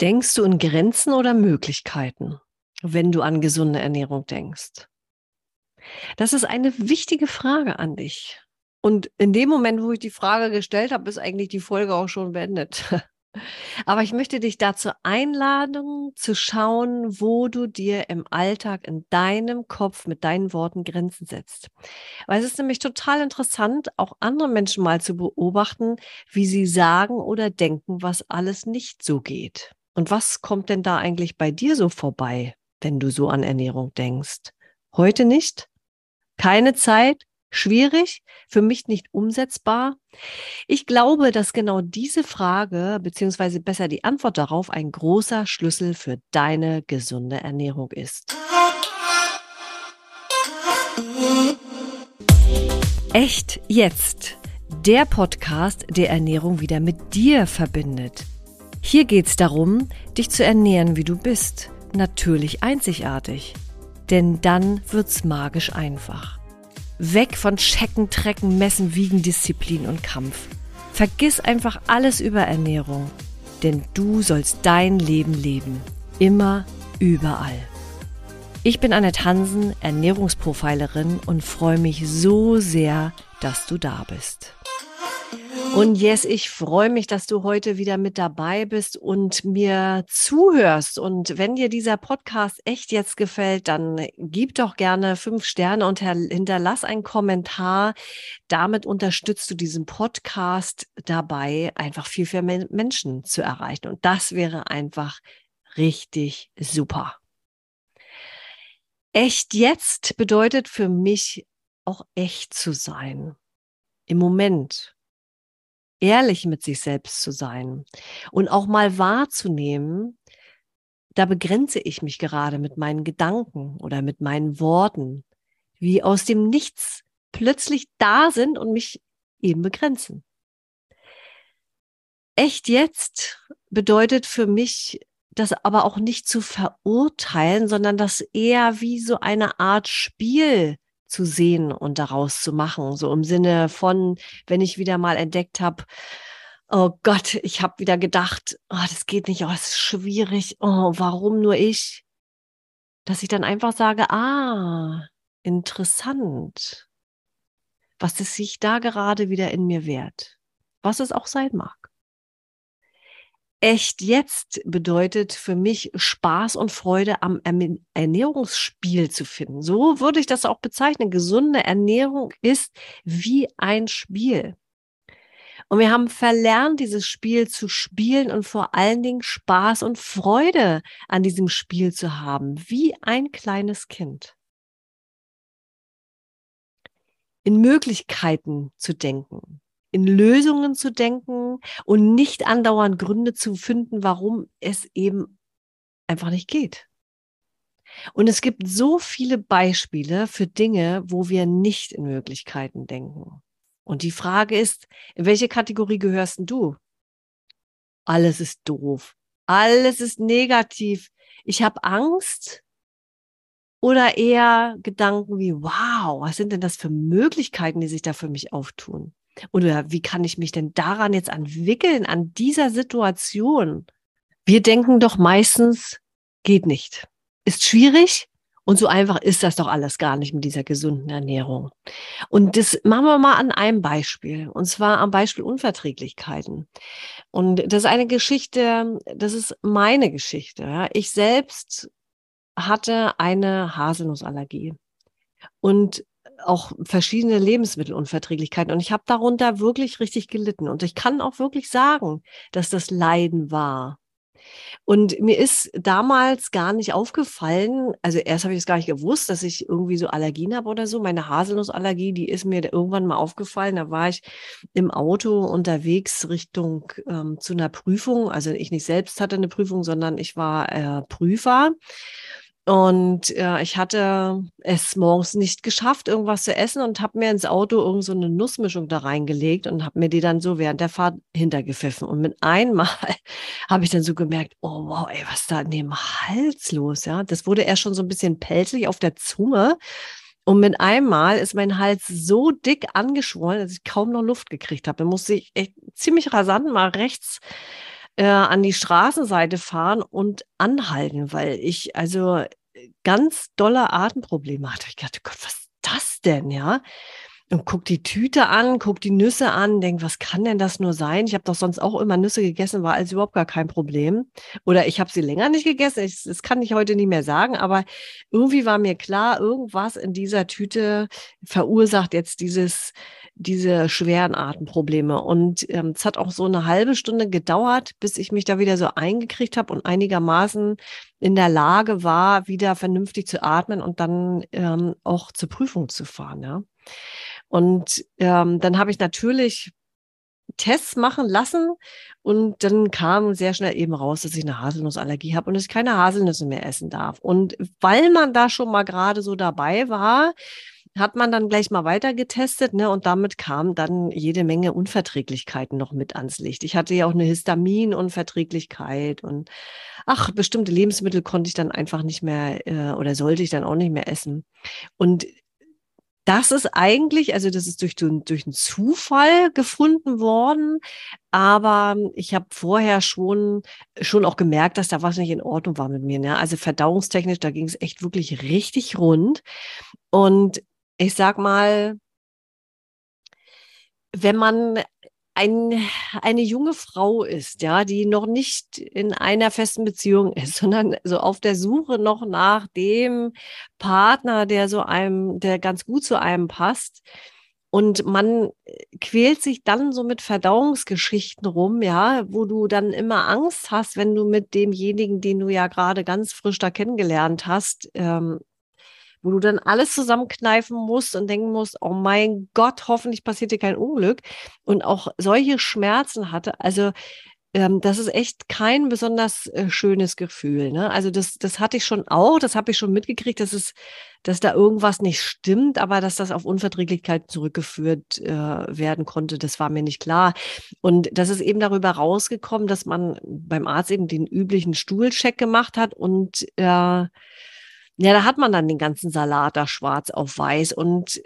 Denkst du in Grenzen oder Möglichkeiten, wenn du an gesunde Ernährung denkst? Das ist eine wichtige Frage an dich. Und in dem Moment, wo ich die Frage gestellt habe, ist eigentlich die Folge auch schon beendet. Aber ich möchte dich dazu einladen, zu schauen, wo du dir im Alltag in deinem Kopf mit deinen Worten Grenzen setzt. Weil es ist nämlich total interessant, auch andere Menschen mal zu beobachten, wie sie sagen oder denken, was alles nicht so geht. Und was kommt denn da eigentlich bei dir so vorbei, wenn du so an Ernährung denkst? Heute nicht? Keine Zeit? Schwierig? Für mich nicht umsetzbar? Ich glaube, dass genau diese Frage, beziehungsweise besser die Antwort darauf, ein großer Schlüssel für deine gesunde Ernährung ist. Echt jetzt. Der Podcast, der Ernährung wieder mit dir verbindet. Hier geht es darum, dich zu ernähren, wie du bist, natürlich einzigartig. Denn dann wird's magisch einfach. Weg von Checken, Trecken, Messen, Wiegen, Disziplin und Kampf. Vergiss einfach alles über Ernährung, denn du sollst dein Leben leben. Immer, überall. Ich bin Annette Hansen, Ernährungsprofilerin und freue mich so sehr, dass du da bist. Und yes, ich freue mich, dass du heute wieder mit dabei bist und mir zuhörst. Und wenn dir dieser Podcast echt jetzt gefällt, dann gib doch gerne fünf Sterne und hinterlass einen Kommentar. Damit unterstützt du diesen Podcast dabei, einfach viel, viel mehr Menschen zu erreichen. Und das wäre einfach richtig super. Echt jetzt bedeutet für mich auch echt zu sein. Im Moment ehrlich mit sich selbst zu sein und auch mal wahrzunehmen, da begrenze ich mich gerade mit meinen Gedanken oder mit meinen Worten, wie aus dem Nichts plötzlich da sind und mich eben begrenzen. Echt jetzt bedeutet für mich, das aber auch nicht zu verurteilen, sondern das eher wie so eine Art Spiel zu sehen und daraus zu machen. So im Sinne von, wenn ich wieder mal entdeckt habe, oh Gott, ich habe wieder gedacht, oh, das geht nicht, oh, es ist schwierig, oh, warum nur ich? Dass ich dann einfach sage, ah, interessant, was es sich da gerade wieder in mir wehrt, was es auch sein mag echt jetzt bedeutet für mich Spaß und Freude am Ernährungsspiel zu finden. So würde ich das auch bezeichnen. Gesunde Ernährung ist wie ein Spiel. Und wir haben verlernt, dieses Spiel zu spielen und vor allen Dingen Spaß und Freude an diesem Spiel zu haben, wie ein kleines Kind. In Möglichkeiten zu denken, in Lösungen zu denken und nicht andauernd Gründe zu finden, warum es eben einfach nicht geht. Und es gibt so viele Beispiele für Dinge, wo wir nicht in Möglichkeiten denken. Und die Frage ist, in welche Kategorie gehörst du? Alles ist doof. Alles ist negativ. Ich habe Angst. Oder eher Gedanken wie, wow, was sind denn das für Möglichkeiten, die sich da für mich auftun? Oder wie kann ich mich denn daran jetzt entwickeln, an dieser Situation? Wir denken doch meistens, geht nicht. Ist schwierig. Und so einfach ist das doch alles gar nicht mit dieser gesunden Ernährung. Und das machen wir mal an einem Beispiel. Und zwar am Beispiel Unverträglichkeiten. Und das ist eine Geschichte, das ist meine Geschichte. Ich selbst hatte eine Haselnussallergie. Und auch verschiedene Lebensmittelunverträglichkeiten. Und ich habe darunter wirklich richtig gelitten. Und ich kann auch wirklich sagen, dass das Leiden war. Und mir ist damals gar nicht aufgefallen, also erst habe ich es gar nicht gewusst, dass ich irgendwie so Allergien habe oder so. Meine Haselnussallergie, die ist mir irgendwann mal aufgefallen. Da war ich im Auto unterwegs Richtung ähm, zu einer Prüfung. Also ich nicht selbst hatte eine Prüfung, sondern ich war äh, Prüfer. Und äh, ich hatte es morgens nicht geschafft, irgendwas zu essen und habe mir ins Auto irgend so eine Nussmischung da reingelegt und habe mir die dann so während der Fahrt hintergepfiffen. Und mit einmal habe ich dann so gemerkt, oh wow, ey, was da in dem Hals los? Ja, das wurde erst schon so ein bisschen pelzig auf der Zunge. Und mit einmal ist mein Hals so dick angeschwollen, dass ich kaum noch Luft gekriegt habe. Da musste ich echt ziemlich rasant mal rechts äh, an die Straßenseite fahren und anhalten, weil ich also ganz dolle Atemprobleme hatte. Ich dachte, Gott, was ist das denn, ja? und guck die Tüte an, guck die Nüsse an, denk, was kann denn das nur sein? Ich habe doch sonst auch immer Nüsse gegessen, war also überhaupt gar kein Problem. Oder ich habe sie länger nicht gegessen, ich, das kann ich heute nicht mehr sagen, aber irgendwie war mir klar, irgendwas in dieser Tüte verursacht jetzt dieses, diese schweren Atemprobleme. Und ähm, es hat auch so eine halbe Stunde gedauert, bis ich mich da wieder so eingekriegt habe und einigermaßen in der Lage war, wieder vernünftig zu atmen und dann ähm, auch zur Prüfung zu fahren. Ja. Und ähm, dann habe ich natürlich Tests machen lassen und dann kam sehr schnell eben raus, dass ich eine Haselnussallergie habe und dass ich keine Haselnüsse mehr essen darf. Und weil man da schon mal gerade so dabei war, hat man dann gleich mal weiter getestet, ne? Und damit kam dann jede Menge Unverträglichkeiten noch mit ans Licht. Ich hatte ja auch eine Histaminunverträglichkeit und ach, bestimmte Lebensmittel konnte ich dann einfach nicht mehr äh, oder sollte ich dann auch nicht mehr essen. Und das ist eigentlich, also das ist durch, durch einen Zufall gefunden worden, aber ich habe vorher schon, schon auch gemerkt, dass da was nicht in Ordnung war mit mir. Ne? Also verdauungstechnisch, da ging es echt wirklich richtig rund. Und ich sag mal, wenn man ein, eine junge Frau ist, ja, die noch nicht in einer festen Beziehung ist, sondern so auf der Suche noch nach dem Partner, der so einem, der ganz gut zu einem passt. Und man quält sich dann so mit Verdauungsgeschichten rum, ja, wo du dann immer Angst hast, wenn du mit demjenigen, den du ja gerade ganz frisch da kennengelernt hast, ähm, wo du dann alles zusammenkneifen musst und denken musst, oh mein Gott, hoffentlich passiert dir kein Unglück und auch solche Schmerzen hatte. Also ähm, das ist echt kein besonders äh, schönes Gefühl. Ne? Also das, das hatte ich schon auch, das habe ich schon mitgekriegt, dass es, dass da irgendwas nicht stimmt, aber dass das auf Unverträglichkeit zurückgeführt äh, werden konnte, das war mir nicht klar. Und das ist eben darüber rausgekommen, dass man beim Arzt eben den üblichen Stuhlcheck gemacht hat und äh, ja, da hat man dann den ganzen Salat da schwarz auf weiß. Und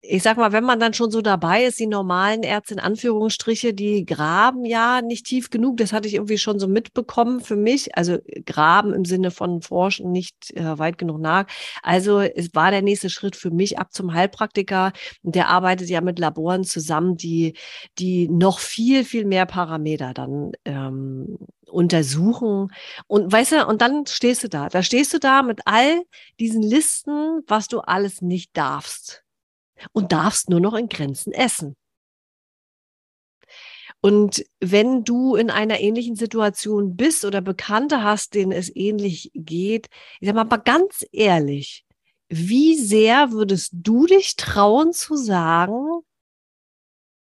ich sag mal, wenn man dann schon so dabei ist, die normalen Ärzte in Anführungsstriche, die graben ja nicht tief genug. Das hatte ich irgendwie schon so mitbekommen für mich. Also graben im Sinne von forschen nicht äh, weit genug nach. Also es war der nächste Schritt für mich ab zum Heilpraktiker. Und der arbeitet ja mit Laboren zusammen, die, die noch viel, viel mehr Parameter dann ähm, untersuchen. Und weißt du, und dann stehst du da. Da stehst du da mit all diesen Listen, was du alles nicht darfst. Und darfst nur noch in Grenzen essen. Und wenn du in einer ähnlichen Situation bist oder Bekannte hast, denen es ähnlich geht, ich sag mal, mal ganz ehrlich, wie sehr würdest du dich trauen zu sagen,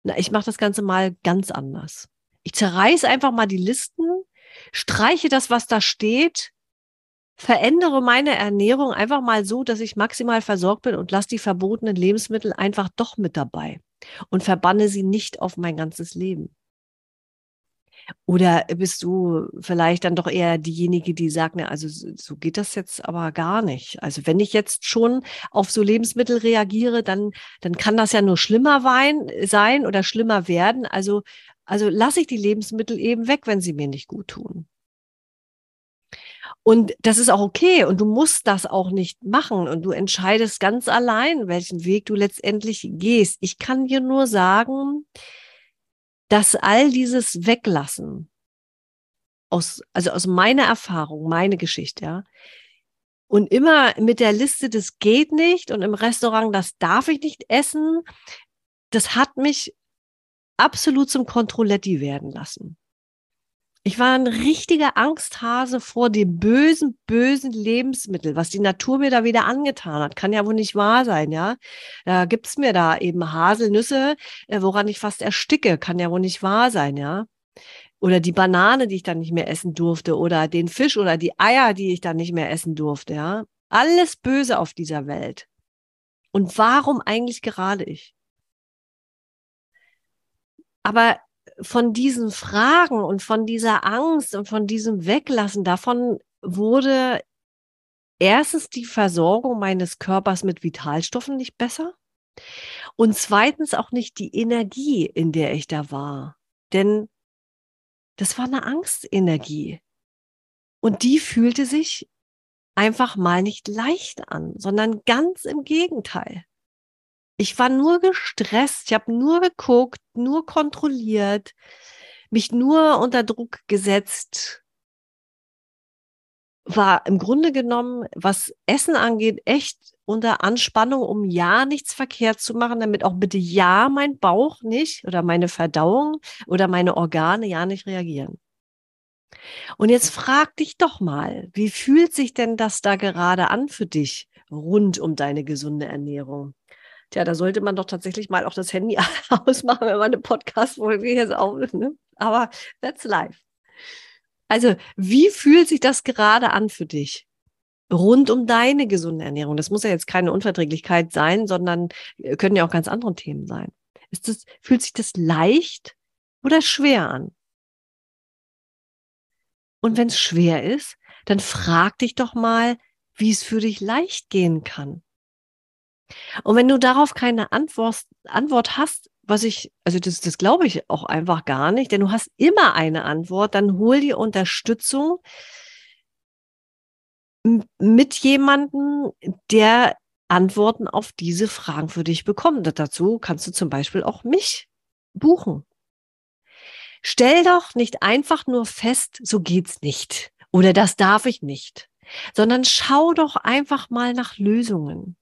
na, ich mache das Ganze mal ganz anders. Ich zerreiße einfach mal die Listen, streiche das, was da steht, verändere meine Ernährung einfach mal so, dass ich maximal versorgt bin und lasse die verbotenen Lebensmittel einfach doch mit dabei und verbanne sie nicht auf mein ganzes Leben. Oder bist du vielleicht dann doch eher diejenige, die sagt, na, also so geht das jetzt aber gar nicht. Also wenn ich jetzt schon auf so Lebensmittel reagiere, dann, dann kann das ja nur schlimmer sein oder schlimmer werden. Also also lasse ich die Lebensmittel eben weg, wenn sie mir nicht gut tun. Und das ist auch okay und du musst das auch nicht machen und du entscheidest ganz allein, welchen Weg du letztendlich gehst. Ich kann dir nur sagen, dass all dieses Weglassen, aus, also aus meiner Erfahrung, meine Geschichte, ja, und immer mit der Liste, das geht nicht und im Restaurant, das darf ich nicht essen, das hat mich absolut zum Kontrolletti werden lassen. Ich war ein richtiger Angsthase vor dem bösen, bösen Lebensmittel, was die Natur mir da wieder angetan hat. Kann ja wohl nicht wahr sein, ja. Da gibt's mir da eben Haselnüsse, äh, woran ich fast ersticke. Kann ja wohl nicht wahr sein, ja. Oder die Banane, die ich dann nicht mehr essen durfte. Oder den Fisch oder die Eier, die ich dann nicht mehr essen durfte, ja. Alles böse auf dieser Welt. Und warum eigentlich gerade ich? Aber von diesen Fragen und von dieser Angst und von diesem Weglassen, davon wurde erstens die Versorgung meines Körpers mit Vitalstoffen nicht besser und zweitens auch nicht die Energie, in der ich da war. Denn das war eine Angstenergie. Und die fühlte sich einfach mal nicht leicht an, sondern ganz im Gegenteil. Ich war nur gestresst, ich habe nur geguckt, nur kontrolliert, mich nur unter Druck gesetzt, war im Grunde genommen, was Essen angeht, echt unter Anspannung, um ja nichts verkehrt zu machen, damit auch bitte ja mein Bauch nicht oder meine Verdauung oder meine Organe ja nicht reagieren. Und jetzt frag dich doch mal, wie fühlt sich denn das da gerade an für dich rund um deine gesunde Ernährung? Tja, da sollte man doch tatsächlich mal auch das Handy ausmachen, wenn man eine Podcast-Folge jetzt aufnimmt. Ne? Aber that's life. Also, wie fühlt sich das gerade an für dich? Rund um deine gesunde Ernährung. Das muss ja jetzt keine Unverträglichkeit sein, sondern äh, können ja auch ganz andere Themen sein. Ist das, fühlt sich das leicht oder schwer an? Und wenn es schwer ist, dann frag dich doch mal, wie es für dich leicht gehen kann. Und wenn du darauf keine Antwort, Antwort hast, was ich, also das, das glaube ich auch einfach gar nicht, denn du hast immer eine Antwort, dann hol dir Unterstützung mit jemandem, der Antworten auf diese Fragen für dich bekommt. Dazu kannst du zum Beispiel auch mich buchen. Stell doch nicht einfach nur fest, so geht's nicht oder das darf ich nicht, sondern schau doch einfach mal nach Lösungen.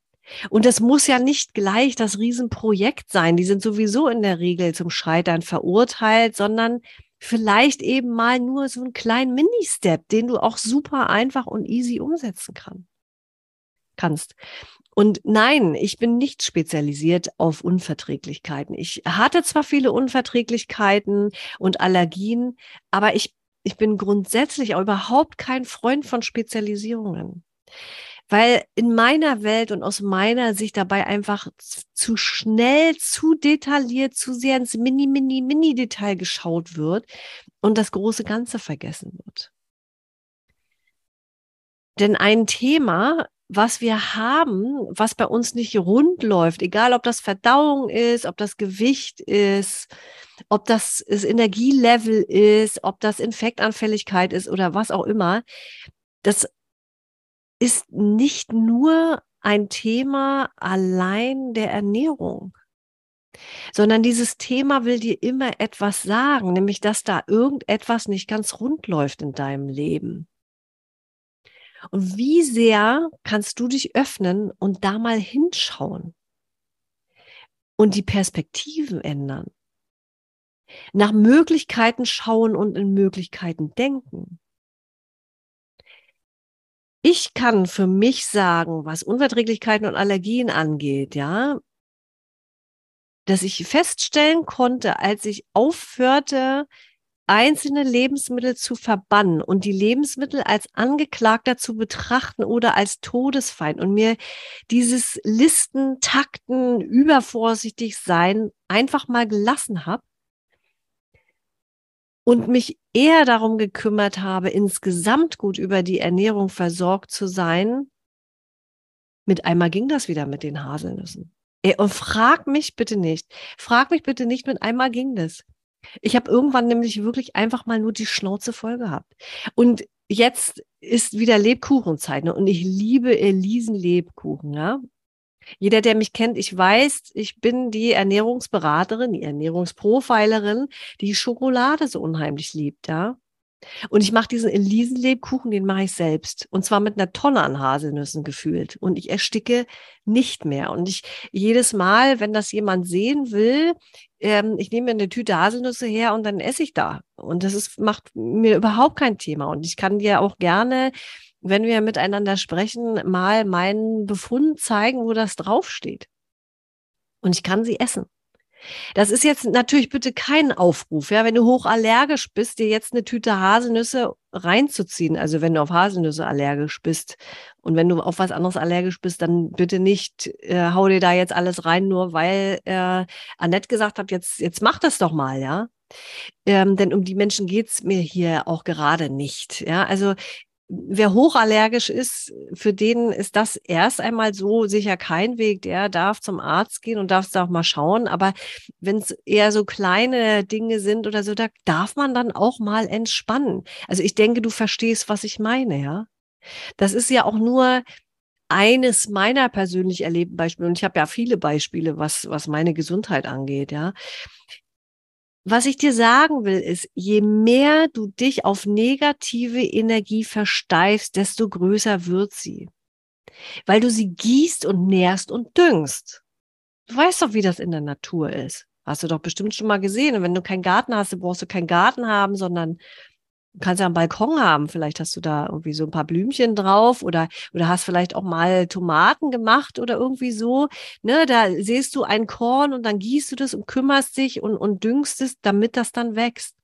Und das muss ja nicht gleich das Riesenprojekt sein. Die sind sowieso in der Regel zum Scheitern verurteilt, sondern vielleicht eben mal nur so einen kleinen Mini-Step, den du auch super einfach und easy umsetzen kann, kannst. Und nein, ich bin nicht spezialisiert auf Unverträglichkeiten. Ich hatte zwar viele Unverträglichkeiten und Allergien, aber ich, ich bin grundsätzlich auch überhaupt kein Freund von Spezialisierungen. Weil in meiner Welt und aus meiner Sicht dabei einfach zu schnell, zu detailliert, zu sehr ins Mini, Mini, Mini-Detail geschaut wird und das große Ganze vergessen wird. Denn ein Thema, was wir haben, was bei uns nicht rund läuft, egal ob das Verdauung ist, ob das Gewicht ist, ob das, das Energielevel ist, ob das Infektanfälligkeit ist oder was auch immer, das ist nicht nur ein Thema allein der Ernährung, sondern dieses Thema will dir immer etwas sagen, nämlich dass da irgendetwas nicht ganz rund läuft in deinem Leben. Und wie sehr kannst du dich öffnen und da mal hinschauen und die Perspektiven ändern? Nach Möglichkeiten schauen und in Möglichkeiten denken. Ich kann für mich sagen, was Unverträglichkeiten und Allergien angeht, ja, dass ich feststellen konnte, als ich aufhörte, einzelne Lebensmittel zu verbannen und die Lebensmittel als Angeklagter zu betrachten oder als Todesfeind und mir dieses Listen, Takten, übervorsichtig sein einfach mal gelassen habe und mich eher darum gekümmert habe, insgesamt gut über die Ernährung versorgt zu sein, mit einmal ging das wieder mit den Haselnüssen. Und frag mich bitte nicht, frag mich bitte nicht, mit einmal ging das. Ich habe irgendwann nämlich wirklich einfach mal nur die Schnauze voll gehabt. Und jetzt ist wieder Lebkuchenzeit ne? und ich liebe Elisen Lebkuchen. Ja? Jeder, der mich kennt, ich weiß, ich bin die Ernährungsberaterin, die Ernährungsprofilerin, die Schokolade so unheimlich liebt, ja. Und ich mache diesen Elisenlebkuchen, den mache ich selbst. Und zwar mit einer Tonne an Haselnüssen gefühlt. Und ich ersticke nicht mehr. Und ich jedes Mal, wenn das jemand sehen will, ähm, ich nehme mir eine Tüte Haselnüsse her und dann esse ich da. Und das ist, macht mir überhaupt kein Thema. Und ich kann dir auch gerne, wenn wir miteinander sprechen, mal meinen Befund zeigen, wo das draufsteht. Und ich kann sie essen. Das ist jetzt natürlich bitte kein Aufruf, ja, wenn du hochallergisch bist, dir jetzt eine Tüte Haselnüsse reinzuziehen. Also wenn du auf Haselnüsse allergisch bist und wenn du auf was anderes allergisch bist, dann bitte nicht äh, hau dir da jetzt alles rein, nur weil äh, Annette gesagt hat, jetzt jetzt mach das doch mal, ja. Ähm, denn um die Menschen geht's mir hier auch gerade nicht. Ja, also wer hochallergisch ist, für den ist das erst einmal so sicher kein Weg. Der darf zum Arzt gehen und darf da auch mal schauen. Aber wenn es eher so kleine Dinge sind oder so, da darf man dann auch mal entspannen. Also ich denke, du verstehst, was ich meine, ja. Das ist ja auch nur eines meiner persönlich erlebten Beispiele. Und ich habe ja viele Beispiele, was, was meine Gesundheit angeht, ja. Was ich dir sagen will, ist, je mehr du dich auf negative Energie versteifst, desto größer wird sie. Weil du sie gießt und nährst und düngst. Du weißt doch, wie das in der Natur ist. Hast du doch bestimmt schon mal gesehen. Und wenn du keinen Garten hast, dann brauchst du keinen Garten haben, sondern Du kannst ja einen Balkon haben. Vielleicht hast du da irgendwie so ein paar Blümchen drauf oder, oder hast vielleicht auch mal Tomaten gemacht oder irgendwie so. Ne, da siehst du ein Korn und dann gießt du das und kümmerst dich und, und düngst es, damit das dann wächst.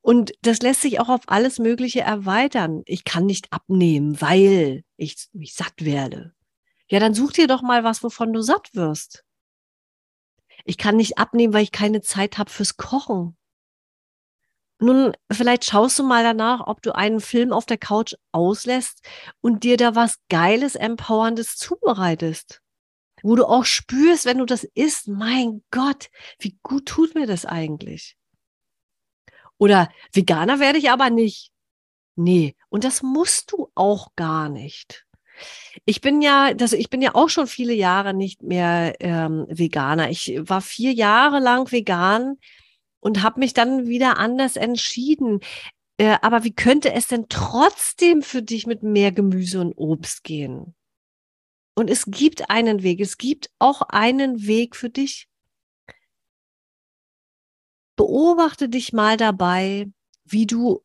Und das lässt sich auch auf alles Mögliche erweitern. Ich kann nicht abnehmen, weil ich mich satt werde. Ja, dann such dir doch mal was, wovon du satt wirst. Ich kann nicht abnehmen, weil ich keine Zeit habe fürs Kochen. Nun, vielleicht schaust du mal danach, ob du einen Film auf der Couch auslässt und dir da was Geiles, Empowerndes zubereitest. Wo du auch spürst, wenn du das isst, mein Gott, wie gut tut mir das eigentlich? Oder Veganer werde ich aber nicht. Nee, und das musst du auch gar nicht. Ich bin ja, das, ich bin ja auch schon viele Jahre nicht mehr ähm, Veganer. Ich war vier Jahre lang vegan und habe mich dann wieder anders entschieden. Äh, aber wie könnte es denn trotzdem für dich mit mehr Gemüse und Obst gehen? Und es gibt einen Weg. Es gibt auch einen Weg für dich. Beobachte dich mal dabei, wie du,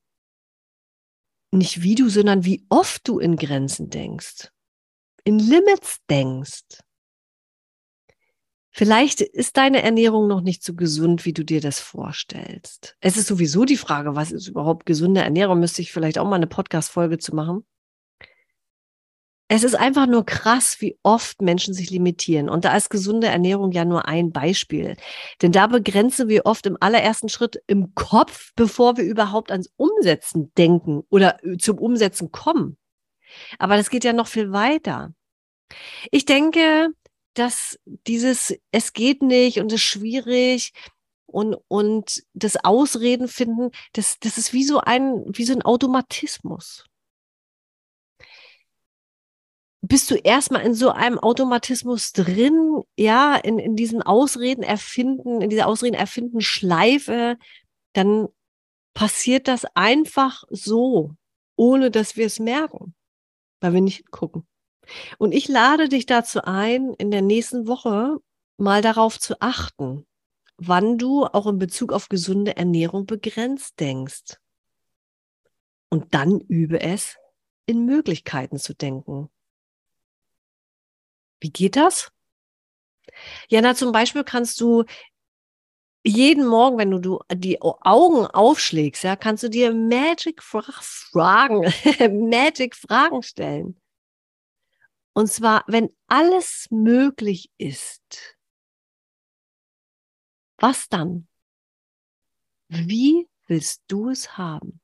nicht wie du, sondern wie oft du in Grenzen denkst, in Limits denkst. Vielleicht ist deine Ernährung noch nicht so gesund, wie du dir das vorstellst. Es ist sowieso die Frage, was ist überhaupt gesunde Ernährung? Müsste ich vielleicht auch mal eine Podcast-Folge zu machen. Es ist einfach nur krass, wie oft Menschen sich limitieren. Und da ist gesunde Ernährung ja nur ein Beispiel. Denn da begrenzen wir oft im allerersten Schritt im Kopf, bevor wir überhaupt ans Umsetzen denken oder zum Umsetzen kommen. Aber das geht ja noch viel weiter. Ich denke, dass dieses, es geht nicht und es ist schwierig und, und das Ausreden finden, das, das ist wie so ein, wie so ein Automatismus. Bist du erstmal in so einem Automatismus drin, ja, in, in diesen Ausreden erfinden, in dieser Ausreden erfinden Schleife, dann passiert das einfach so, ohne dass wir es merken, weil wir nicht hingucken. Und ich lade dich dazu ein, in der nächsten Woche mal darauf zu achten, wann du auch in Bezug auf gesunde Ernährung begrenzt denkst. Und dann übe es, in Möglichkeiten zu denken. Wie geht das? Ja, na, zum Beispiel kannst du jeden Morgen, wenn du, die Augen aufschlägst, ja, kannst du dir Magic Fragen, Magic Fragen stellen. Und zwar, wenn alles möglich ist, was dann? Wie willst du es haben?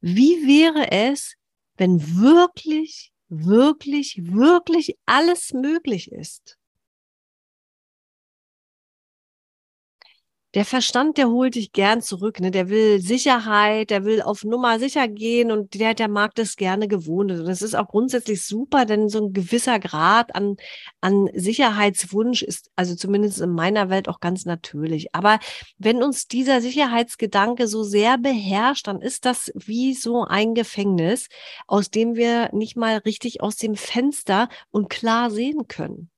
Wie wäre es, wenn wirklich, wirklich, wirklich alles möglich ist? Der Verstand, der holt dich gern zurück, ne? Der will Sicherheit, der will auf Nummer sicher gehen und der, der mag das gerne gewohnt. Und das ist auch grundsätzlich super, denn so ein gewisser Grad an, an Sicherheitswunsch ist, also zumindest in meiner Welt auch ganz natürlich. Aber wenn uns dieser Sicherheitsgedanke so sehr beherrscht, dann ist das wie so ein Gefängnis, aus dem wir nicht mal richtig aus dem Fenster und klar sehen können.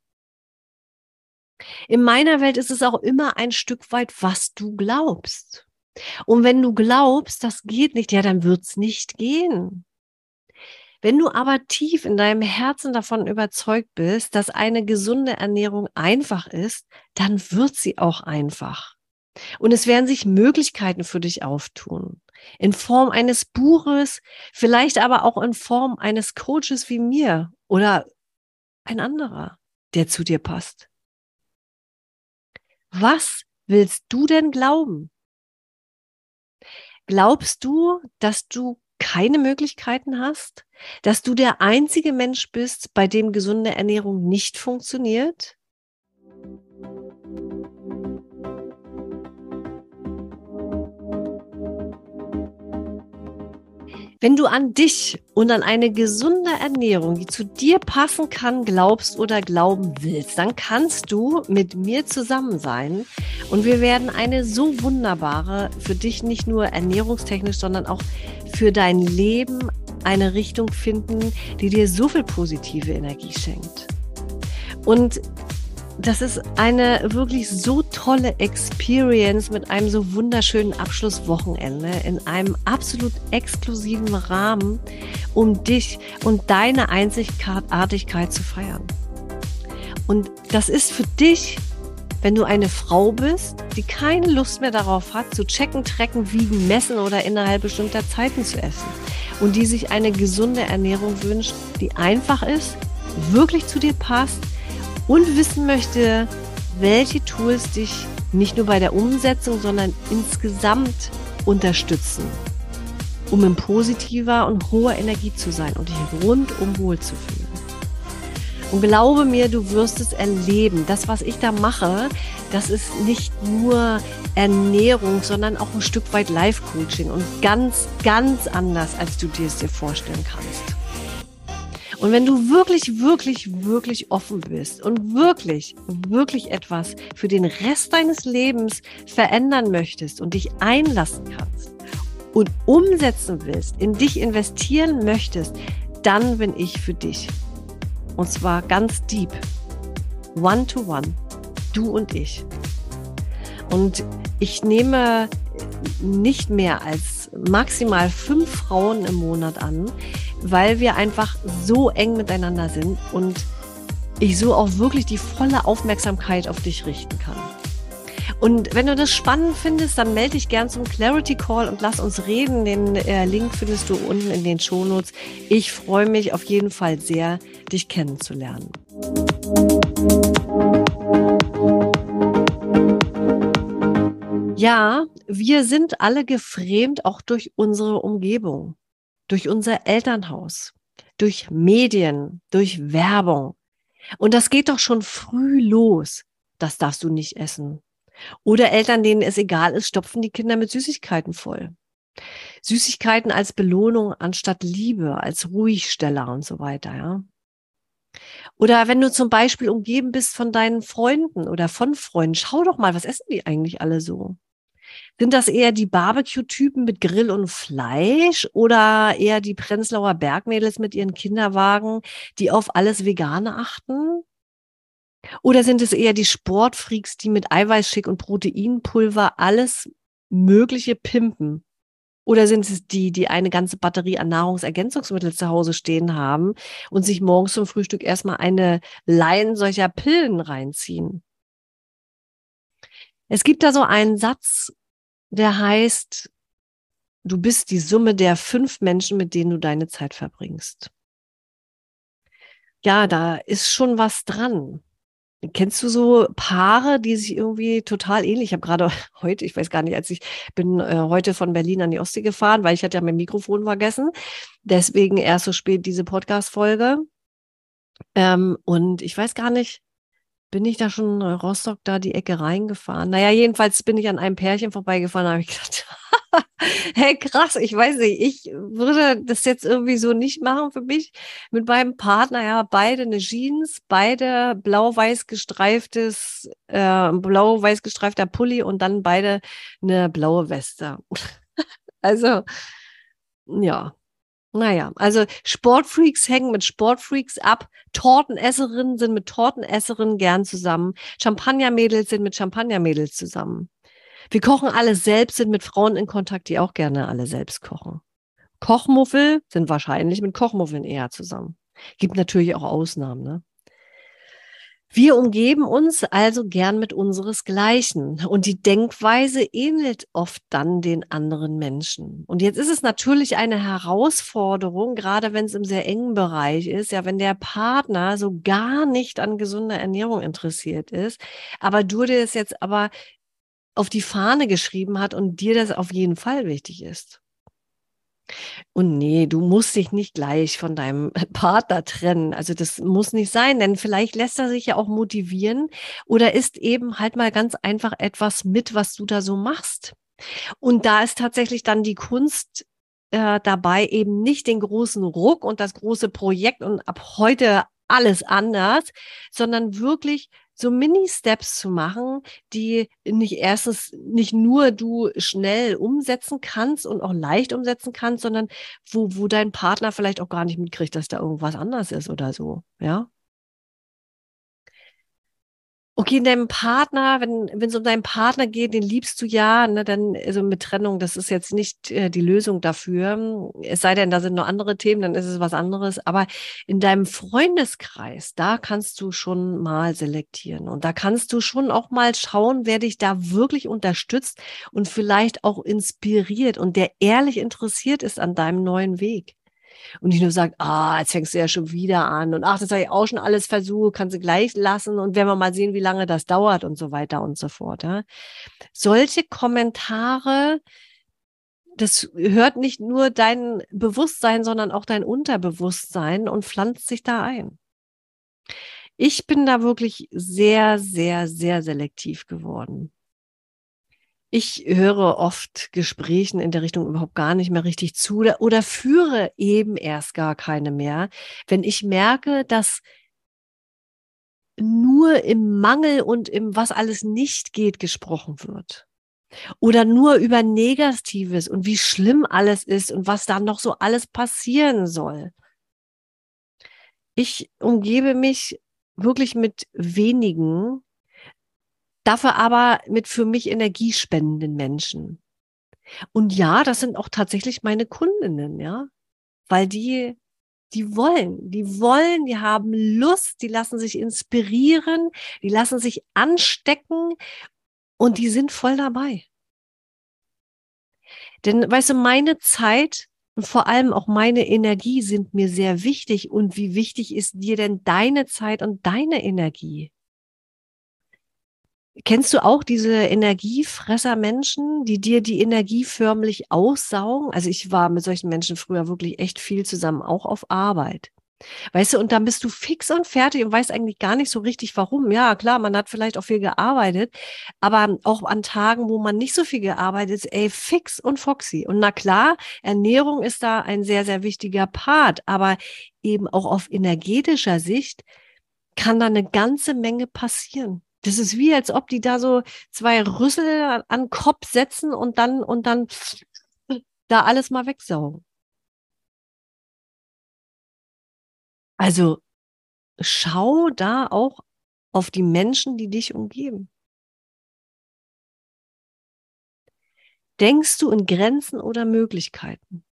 In meiner Welt ist es auch immer ein Stück weit, was du glaubst. Und wenn du glaubst, das geht nicht, ja, dann wird's nicht gehen. Wenn du aber tief in deinem Herzen davon überzeugt bist, dass eine gesunde Ernährung einfach ist, dann wird sie auch einfach. Und es werden sich Möglichkeiten für dich auftun. In Form eines Buches, vielleicht aber auch in Form eines Coaches wie mir oder ein anderer, der zu dir passt. Was willst du denn glauben? Glaubst du, dass du keine Möglichkeiten hast? Dass du der einzige Mensch bist, bei dem gesunde Ernährung nicht funktioniert? Wenn du an dich und an eine gesunde Ernährung, die zu dir passen kann, glaubst oder glauben willst, dann kannst du mit mir zusammen sein und wir werden eine so wunderbare, für dich nicht nur ernährungstechnisch, sondern auch für dein Leben eine Richtung finden, die dir so viel positive Energie schenkt. Und das ist eine wirklich so tolle Experience mit einem so wunderschönen Abschlusswochenende in einem absolut exklusiven Rahmen, um dich und deine Einzigartigkeit zu feiern. Und das ist für dich, wenn du eine Frau bist, die keine Lust mehr darauf hat, zu checken, trecken, wiegen, messen oder innerhalb bestimmter Zeiten zu essen. Und die sich eine gesunde Ernährung wünscht, die einfach ist, wirklich zu dir passt und wissen möchte, welche Tools dich nicht nur bei der Umsetzung, sondern insgesamt unterstützen, um in positiver und hoher Energie zu sein und dich rundum wohl zu fühlen. Und glaube mir, du wirst es erleben. Das, was ich da mache, das ist nicht nur Ernährung, sondern auch ein Stück weit Life-Coaching und ganz, ganz anders, als du dir es dir vorstellen kannst. Und wenn du wirklich, wirklich, wirklich offen bist und wirklich, wirklich etwas für den Rest deines Lebens verändern möchtest und dich einlassen kannst und umsetzen willst, in dich investieren möchtest, dann bin ich für dich. Und zwar ganz deep. One to one. Du und ich. Und ich nehme nicht mehr als maximal fünf Frauen im Monat an, weil wir einfach so eng miteinander sind und ich so auch wirklich die volle Aufmerksamkeit auf dich richten kann. Und wenn du das spannend findest, dann melde dich gern zum Clarity Call und lass uns reden. Den äh, Link findest du unten in den Shownotes. Ich freue mich auf jeden Fall sehr, dich kennenzulernen. Ja, wir sind alle gefrämt auch durch unsere Umgebung durch unser Elternhaus, durch Medien, durch Werbung. Und das geht doch schon früh los. Das darfst du nicht essen. Oder Eltern, denen es egal ist, stopfen die Kinder mit Süßigkeiten voll. Süßigkeiten als Belohnung anstatt Liebe, als Ruhigsteller und so weiter, ja. Oder wenn du zum Beispiel umgeben bist von deinen Freunden oder von Freunden, schau doch mal, was essen die eigentlich alle so? Sind das eher die Barbecue-Typen mit Grill und Fleisch oder eher die Prenzlauer Bergmädels mit ihren Kinderwagen, die auf alles Vegane achten? Oder sind es eher die Sportfreaks, die mit Eiweißschick und Proteinpulver alles Mögliche pimpen? Oder sind es die, die eine ganze Batterie an Nahrungsergänzungsmitteln zu Hause stehen haben und sich morgens zum Frühstück erstmal eine Laien solcher Pillen reinziehen? Es gibt da so einen Satz, der heißt, du bist die Summe der fünf Menschen, mit denen du deine Zeit verbringst. Ja, da ist schon was dran. Kennst du so Paare, die sich irgendwie total ähnlich? Ich habe gerade heute, ich weiß gar nicht, als ich bin äh, heute von Berlin an die Ostsee gefahren, weil ich hatte ja mein Mikrofon vergessen. Deswegen erst so spät diese Podcast-Folge. Ähm, und ich weiß gar nicht, bin ich da schon in Rostock da die Ecke reingefahren. Naja, jedenfalls bin ich an einem Pärchen vorbeigefahren, habe ich gedacht, hey krass, ich weiß nicht, ich würde das jetzt irgendwie so nicht machen für mich. Mit meinem Partner, ja, beide eine Jeans, beide blau-weiß gestreiftes, äh, blau-weiß gestreifter Pulli und dann beide eine blaue Weste. also, ja, naja, also Sportfreaks hängen mit Sportfreaks ab, Tortenesserinnen sind mit Tortenesserinnen gern zusammen, Champagnermädels sind mit Champagnermädels zusammen. Wir kochen alle selbst, sind mit Frauen in Kontakt, die auch gerne alle selbst kochen. Kochmuffel sind wahrscheinlich mit Kochmuffeln eher zusammen. Gibt natürlich auch Ausnahmen, ne? Wir umgeben uns also gern mit unseresgleichen und die Denkweise ähnelt oft dann den anderen Menschen. Und jetzt ist es natürlich eine Herausforderung, gerade wenn es im sehr engen Bereich ist, ja, wenn der Partner so gar nicht an gesunder Ernährung interessiert ist, aber du dir es jetzt aber auf die Fahne geschrieben hat und dir das auf jeden Fall wichtig ist. Und nee, du musst dich nicht gleich von deinem Partner trennen. Also das muss nicht sein, denn vielleicht lässt er sich ja auch motivieren oder ist eben halt mal ganz einfach etwas mit, was du da so machst. Und da ist tatsächlich dann die Kunst äh, dabei, eben nicht den großen Ruck und das große Projekt und ab heute alles anders, sondern wirklich so Mini-Steps zu machen, die nicht erstens nicht nur du schnell umsetzen kannst und auch leicht umsetzen kannst, sondern wo, wo dein Partner vielleicht auch gar nicht mitkriegt, dass da irgendwas anders ist oder so. Ja. Okay, in deinem Partner, wenn wenn es um deinen Partner geht, den liebst du ja, ne, dann also mit Trennung, das ist jetzt nicht äh, die Lösung dafür. Es sei denn, da sind noch andere Themen, dann ist es was anderes. Aber in deinem Freundeskreis, da kannst du schon mal selektieren und da kannst du schon auch mal schauen, wer dich da wirklich unterstützt und vielleicht auch inspiriert und der ehrlich interessiert ist an deinem neuen Weg und nicht nur sagt, ah, jetzt fängst du ja schon wieder an und ach, das habe ich auch schon alles versucht, kannst du gleich lassen und werden wir mal sehen, wie lange das dauert und so weiter und so fort. Ja. Solche Kommentare, das hört nicht nur dein Bewusstsein, sondern auch dein Unterbewusstsein und pflanzt sich da ein. Ich bin da wirklich sehr, sehr, sehr selektiv geworden. Ich höre oft Gesprächen in der Richtung überhaupt gar nicht mehr richtig zu oder, oder führe eben erst gar keine mehr, wenn ich merke, dass nur im Mangel und im was alles nicht geht gesprochen wird. Oder nur über Negatives und wie schlimm alles ist und was da noch so alles passieren soll. Ich umgebe mich wirklich mit wenigen, Dafür aber mit für mich energiespendenden Menschen. Und ja, das sind auch tatsächlich meine Kundinnen, ja, weil die, die wollen, die wollen, die haben Lust, die lassen sich inspirieren, die lassen sich anstecken und die sind voll dabei. Denn, weißt du, meine Zeit und vor allem auch meine Energie sind mir sehr wichtig. Und wie wichtig ist dir denn deine Zeit und deine Energie? Kennst du auch diese Energiefresser-Menschen, die dir die Energie förmlich aussaugen? Also ich war mit solchen Menschen früher wirklich echt viel zusammen, auch auf Arbeit. Weißt du, und dann bist du fix und fertig und weißt eigentlich gar nicht so richtig, warum. Ja, klar, man hat vielleicht auch viel gearbeitet, aber auch an Tagen, wo man nicht so viel gearbeitet ist, ey, fix und foxy. Und na klar, Ernährung ist da ein sehr, sehr wichtiger Part, aber eben auch auf energetischer Sicht kann da eine ganze Menge passieren. Das ist wie, als ob die da so zwei Rüssel an Kopf setzen und dann, und dann da alles mal wegsaugen. Also schau da auch auf die Menschen, die dich umgeben. Denkst du in Grenzen oder Möglichkeiten?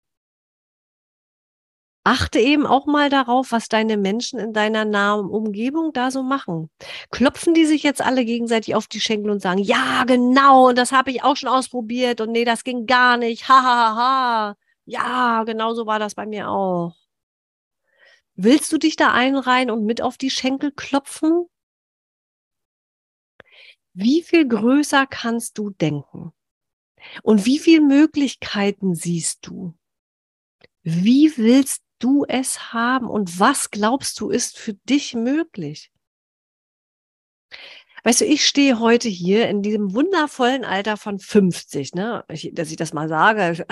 Achte eben auch mal darauf, was deine Menschen in deiner nahen Umgebung da so machen. Klopfen die sich jetzt alle gegenseitig auf die Schenkel und sagen, ja, genau, und das habe ich auch schon ausprobiert und nee, das ging gar nicht. Ha, ha, ha. Ja, genau so war das bei mir auch. Willst du dich da einreihen und mit auf die Schenkel klopfen? Wie viel größer kannst du denken? Und wie viele Möglichkeiten siehst du? Wie willst du es haben und was glaubst du ist für dich möglich? Weißt du, ich stehe heute hier in diesem wundervollen Alter von 50, ne? Ich, dass ich das mal sage,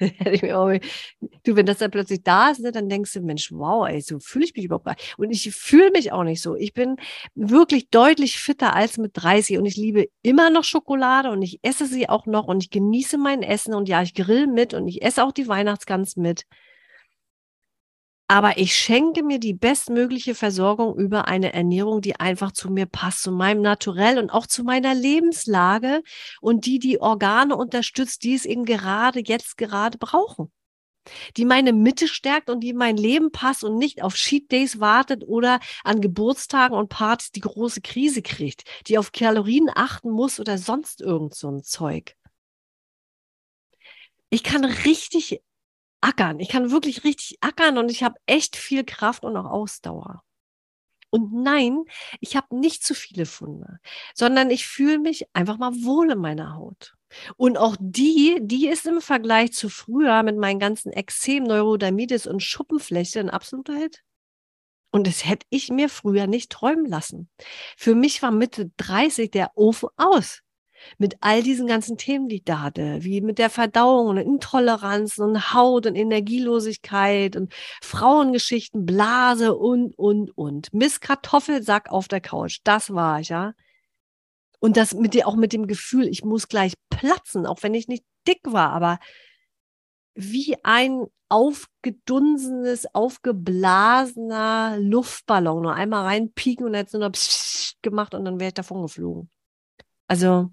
du, wenn das dann plötzlich da ist, ne, dann denkst du, Mensch, wow, ey, so fühle ich mich überhaupt gar nicht. Und ich fühle mich auch nicht so. Ich bin wirklich deutlich fitter als mit 30 und ich liebe immer noch Schokolade und ich esse sie auch noch und ich genieße mein Essen und ja, ich grill mit und ich esse auch die Weihnachtsgans mit aber ich schenke mir die bestmögliche Versorgung über eine Ernährung, die einfach zu mir passt, zu meinem Naturell und auch zu meiner Lebenslage und die die Organe unterstützt, die es eben gerade jetzt gerade brauchen. Die meine Mitte stärkt und die mein Leben passt und nicht auf Cheat Days wartet oder an Geburtstagen und Partys die große Krise kriegt, die auf Kalorien achten muss oder sonst irgend so ein Zeug. Ich kann richtig ackern. Ich kann wirklich richtig ackern und ich habe echt viel Kraft und auch Ausdauer. Und nein, ich habe nicht zu viele Funde, sondern ich fühle mich einfach mal wohl in meiner Haut. Und auch die, die ist im Vergleich zu früher mit meinen ganzen Ekzem, Neurodermitis und Schuppenfläche ein absoluter Hit. Und das hätte ich mir früher nicht träumen lassen. Für mich war Mitte 30 der Ofen aus. Mit all diesen ganzen Themen, die ich da hatte, wie mit der Verdauung und Intoleranz und Haut und Energielosigkeit und Frauengeschichten, Blase und, und, und. Miss Kartoffelsack auf der Couch. Das war ich, ja. Und das mit dir auch mit dem Gefühl, ich muss gleich platzen, auch wenn ich nicht dick war, aber wie ein aufgedunsenes, aufgeblasener Luftballon. Nur einmal reinpieken und jetzt nur noch gemacht und dann wäre ich davon geflogen. Also,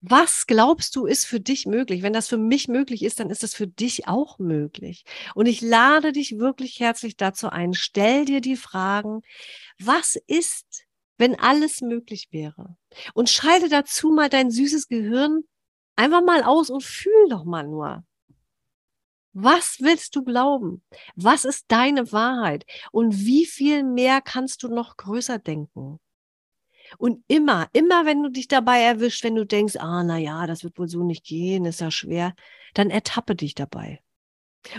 was glaubst du, ist für dich möglich? Wenn das für mich möglich ist, dann ist das für dich auch möglich. Und ich lade dich wirklich herzlich dazu ein. Stell dir die Fragen, was ist, wenn alles möglich wäre? Und schalte dazu mal dein süßes Gehirn einfach mal aus und fühl doch mal nur. Was willst du glauben? Was ist deine Wahrheit? Und wie viel mehr kannst du noch größer denken? Und immer, immer wenn du dich dabei erwischt, wenn du denkst, ah, na ja, das wird wohl so nicht gehen, ist ja schwer, dann ertappe dich dabei.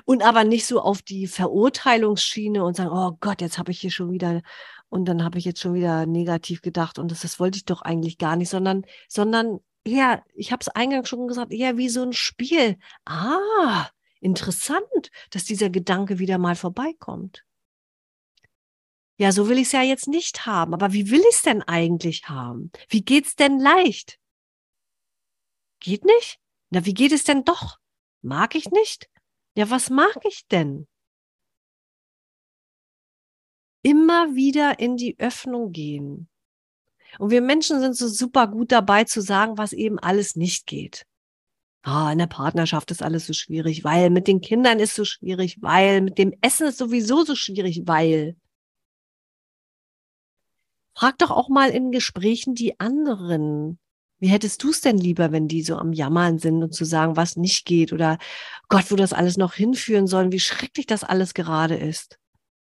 Und aber nicht so auf die Verurteilungsschiene und sagen, oh Gott, jetzt habe ich hier schon wieder und dann habe ich jetzt schon wieder negativ gedacht und das, das wollte ich doch eigentlich gar nicht, sondern, sondern ja, ich habe es eingangs schon gesagt, eher wie so ein Spiel. Ah, interessant, dass dieser Gedanke wieder mal vorbeikommt. Ja, so will ich es ja jetzt nicht haben, aber wie will ich es denn eigentlich haben? Wie geht's denn leicht? Geht nicht? Na, wie geht es denn doch? Mag ich nicht? Ja, was mag ich denn? Immer wieder in die Öffnung gehen. Und wir Menschen sind so super gut dabei zu sagen, was eben alles nicht geht. Ah, in der Partnerschaft ist alles so schwierig, weil mit den Kindern ist so schwierig, weil mit dem Essen ist sowieso so schwierig, weil. Frag doch auch mal in Gesprächen die anderen, wie hättest du es denn lieber, wenn die so am Jammern sind und zu sagen, was nicht geht oder Gott, wo das alles noch hinführen soll, wie schrecklich das alles gerade ist?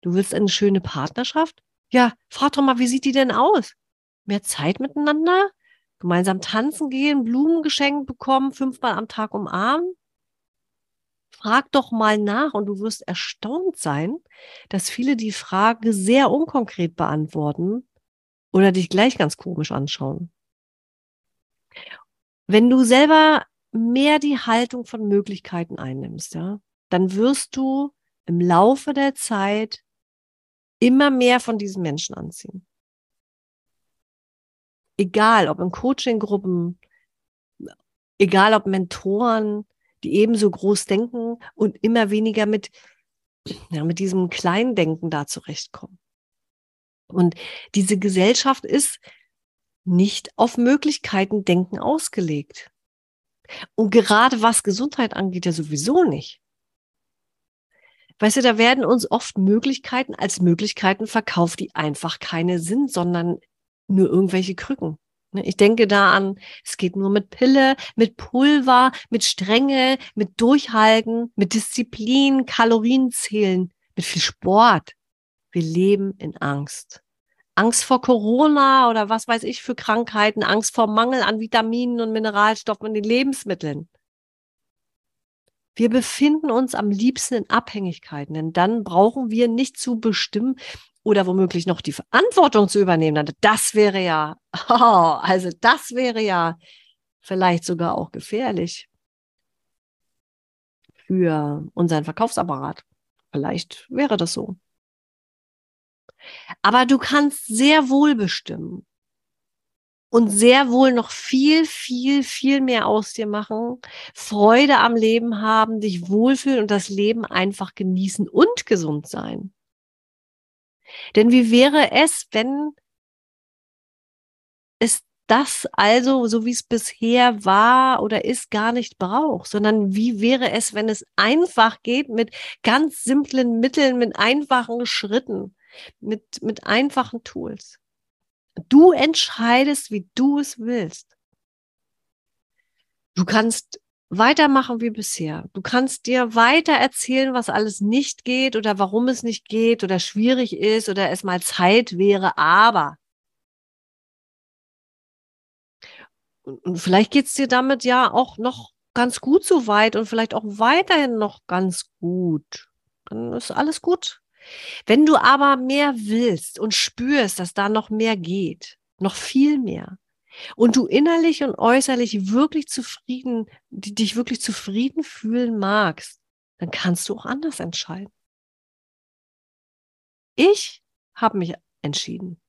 Du willst eine schöne Partnerschaft? Ja, frag doch mal, wie sieht die denn aus? Mehr Zeit miteinander? Gemeinsam tanzen gehen, Blumen geschenkt bekommen, fünfmal am Tag umarmen? Frag doch mal nach und du wirst erstaunt sein, dass viele die Frage sehr unkonkret beantworten oder dich gleich ganz komisch anschauen. Wenn du selber mehr die Haltung von Möglichkeiten einnimmst, ja, dann wirst du im Laufe der Zeit immer mehr von diesen Menschen anziehen. Egal, ob in Coaching-Gruppen, egal ob Mentoren, die ebenso groß denken und immer weniger mit, ja, mit diesem Kleindenken da zurechtkommen. Und diese Gesellschaft ist nicht auf Möglichkeiten denken ausgelegt. Und gerade was Gesundheit angeht, ja sowieso nicht. Weißt du, da werden uns oft Möglichkeiten als Möglichkeiten verkauft, die einfach keine sind, sondern nur irgendwelche Krücken. Ne, ich denke da an, es geht nur mit Pille, mit Pulver, mit Strenge, mit Durchhalten, mit Disziplin, Kalorien zählen, mit viel Sport. Wir leben in Angst. Angst vor Corona oder was weiß ich für Krankheiten, Angst vor Mangel an Vitaminen und Mineralstoffen in den Lebensmitteln. Wir befinden uns am liebsten in Abhängigkeiten, denn dann brauchen wir nicht zu bestimmen oder womöglich noch die Verantwortung zu übernehmen. Das wäre ja, oh, also das wäre ja vielleicht sogar auch gefährlich für unseren Verkaufsapparat. Vielleicht wäre das so. Aber du kannst sehr wohl bestimmen und sehr wohl noch viel, viel, viel mehr aus dir machen, Freude am Leben haben, dich wohlfühlen und das Leben einfach genießen und gesund sein. Denn wie wäre es, wenn es das also, so wie es bisher war oder ist, gar nicht braucht, sondern wie wäre es, wenn es einfach geht mit ganz simplen Mitteln, mit einfachen Schritten? Mit, mit einfachen Tools. Du entscheidest, wie du es willst. Du kannst weitermachen wie bisher. Du kannst dir weiter erzählen, was alles nicht geht oder warum es nicht geht oder schwierig ist oder es mal Zeit wäre, aber. Und vielleicht geht es dir damit ja auch noch ganz gut so weit und vielleicht auch weiterhin noch ganz gut. Dann ist alles gut. Wenn du aber mehr willst und spürst, dass da noch mehr geht, noch viel mehr, und du innerlich und äußerlich wirklich zufrieden, dich wirklich zufrieden fühlen magst, dann kannst du auch anders entscheiden. Ich habe mich entschieden.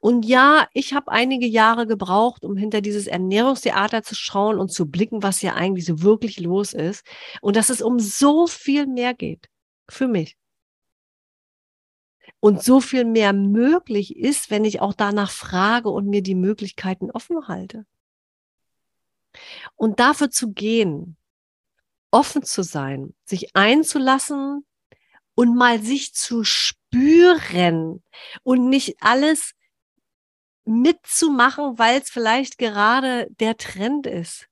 Und ja, ich habe einige Jahre gebraucht, um hinter dieses Ernährungstheater zu schauen und zu blicken, was hier eigentlich so wirklich los ist. Und dass es um so viel mehr geht. Für mich und so viel mehr möglich ist, wenn ich auch danach frage und mir die Möglichkeiten offen halte. Und dafür zu gehen, offen zu sein, sich einzulassen und mal sich zu spüren und nicht alles mitzumachen, weil es vielleicht gerade der Trend ist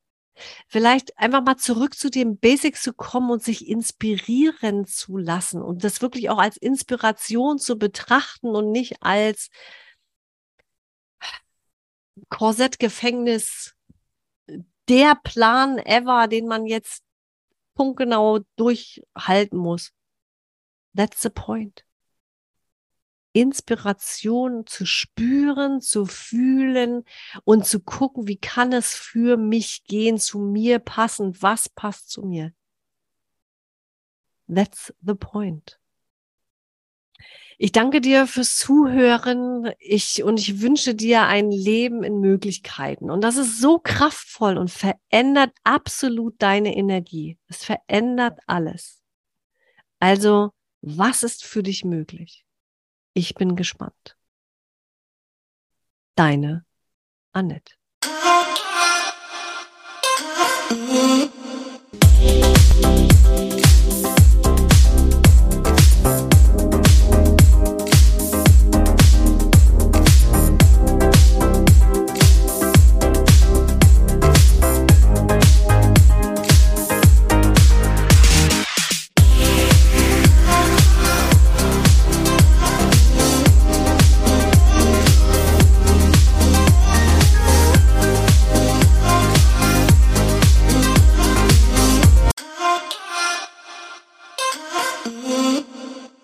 vielleicht einfach mal zurück zu den Basics zu kommen und sich inspirieren zu lassen und das wirklich auch als Inspiration zu betrachten und nicht als Korsettgefängnis der Plan ever, den man jetzt punktgenau durchhalten muss. That's the point. Inspiration zu spüren, zu fühlen und zu gucken, wie kann es für mich gehen, zu mir passen, was passt zu mir. That's the point. Ich danke dir fürs Zuhören. Ich, und ich wünsche dir ein Leben in Möglichkeiten. Und das ist so kraftvoll und verändert absolut deine Energie. Es verändert alles. Also, was ist für dich möglich? Ich bin gespannt. Deine Annette.